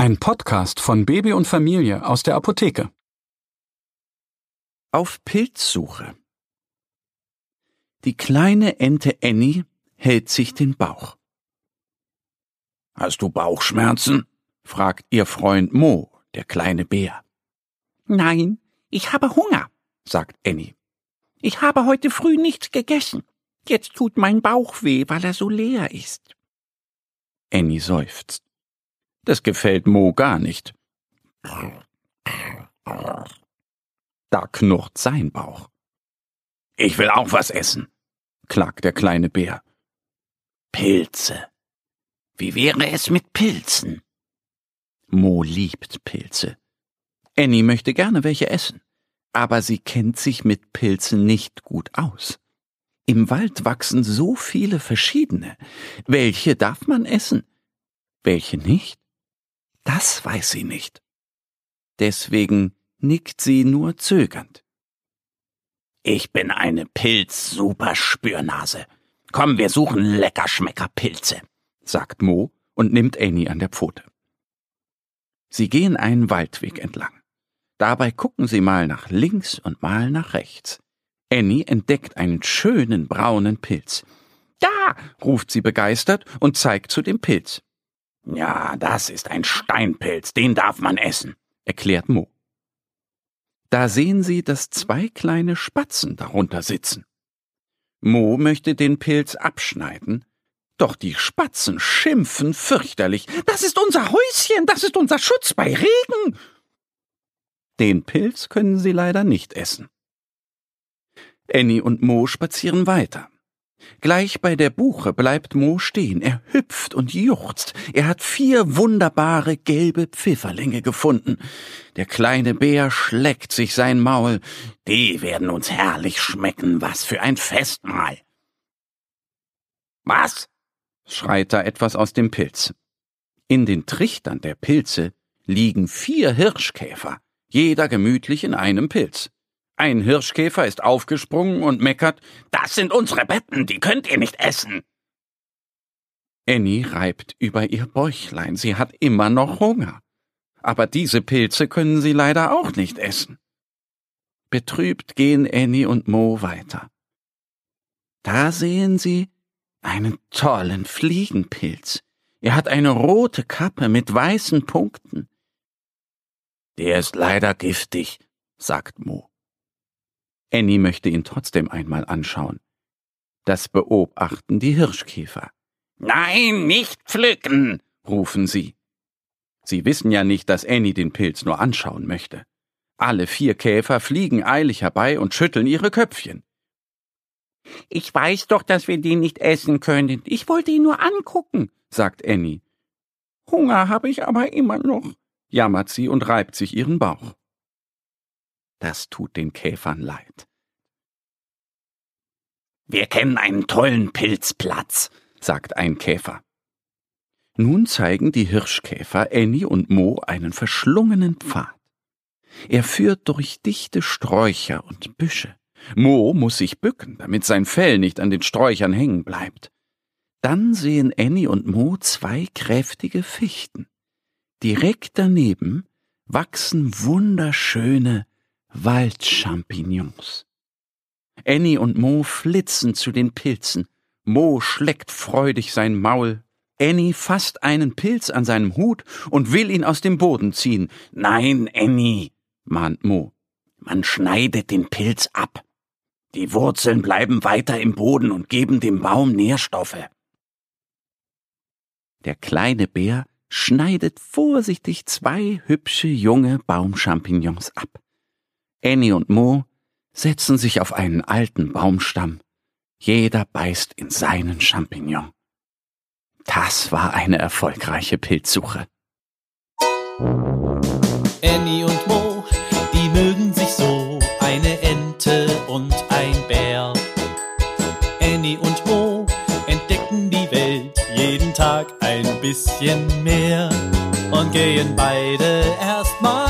Ein Podcast von Baby und Familie aus der Apotheke. Auf Pilzsuche. Die kleine Ente Annie hält sich den Bauch. Hast du Bauchschmerzen? fragt ihr Freund Mo, der kleine Bär. Nein, ich habe Hunger, sagt Annie. Ich habe heute früh nichts gegessen. Jetzt tut mein Bauch weh, weil er so leer ist. Annie seufzt. Das gefällt Mo gar nicht. Da knurrt sein Bauch. Ich will auch was essen, klagt der kleine Bär. Pilze. Wie wäre es mit Pilzen? Mo liebt Pilze. Annie möchte gerne welche essen, aber sie kennt sich mit Pilzen nicht gut aus. Im Wald wachsen so viele verschiedene. Welche darf man essen? Welche nicht? Das weiß sie nicht. Deswegen nickt sie nur zögernd. Ich bin eine Pilz-Superspürnase. Komm, wir suchen Leckerschmecker-Pilze, sagt Mo und nimmt Annie an der Pfote. Sie gehen einen Waldweg entlang. Dabei gucken sie mal nach links und mal nach rechts. Annie entdeckt einen schönen braunen Pilz. Da, ruft sie begeistert und zeigt zu dem Pilz. Ja, das ist ein Steinpilz, den darf man essen, erklärt Mo. Da sehen sie, dass zwei kleine Spatzen darunter sitzen. Mo möchte den Pilz abschneiden, doch die Spatzen schimpfen fürchterlich. Das ist unser Häuschen, das ist unser Schutz bei Regen. Den Pilz können sie leider nicht essen. Annie und Mo spazieren weiter. Gleich bei der Buche bleibt Mo stehen. Er hüpft und juchzt. Er hat vier wunderbare gelbe Pfifferlinge gefunden. Der kleine Bär schleckt sich sein Maul. Die werden uns herrlich schmecken. Was für ein Festmahl. Was? schreit da etwas aus dem Pilz. In den Trichtern der Pilze liegen vier Hirschkäfer, jeder gemütlich in einem Pilz. Ein Hirschkäfer ist aufgesprungen und meckert, das sind unsere Betten, die könnt ihr nicht essen. Annie reibt über ihr Bäuchlein, sie hat immer noch Hunger. Aber diese Pilze können sie leider auch nicht essen. Betrübt gehen Annie und Mo weiter. Da sehen sie einen tollen Fliegenpilz. Er hat eine rote Kappe mit weißen Punkten. Der ist leider giftig, sagt Mo. Annie möchte ihn trotzdem einmal anschauen. Das beobachten die Hirschkäfer. Nein, nicht pflücken, rufen sie. Sie wissen ja nicht, dass Annie den Pilz nur anschauen möchte. Alle vier Käfer fliegen eilig herbei und schütteln ihre Köpfchen. Ich weiß doch, dass wir den nicht essen können. Ich wollte ihn nur angucken, sagt Annie. Hunger habe ich aber immer noch, jammert sie und reibt sich ihren Bauch. Das tut den Käfern leid. Wir kennen einen tollen Pilzplatz, sagt ein Käfer. Nun zeigen die Hirschkäfer Annie und Mo einen verschlungenen Pfad. Er führt durch dichte Sträucher und Büsche. Mo muss sich bücken, damit sein Fell nicht an den Sträuchern hängen bleibt. Dann sehen Annie und Mo zwei kräftige Fichten. Direkt daneben wachsen wunderschöne Waldchampignons. Annie und Mo flitzen zu den Pilzen. Mo schleckt freudig sein Maul. Annie fasst einen Pilz an seinem Hut und will ihn aus dem Boden ziehen. Nein, Annie, mahnt Mo. Man schneidet den Pilz ab. Die Wurzeln bleiben weiter im Boden und geben dem Baum Nährstoffe. Der kleine Bär schneidet vorsichtig zwei hübsche junge Baumchampignons ab. Annie und Mo setzen sich auf einen alten Baumstamm. Jeder beißt in seinen Champignon. Das war eine erfolgreiche Pilzsuche. Annie und Mo, die mögen sich so, eine Ente und ein Bär. Annie und Mo entdecken die Welt jeden Tag ein bisschen mehr und gehen beide erstmal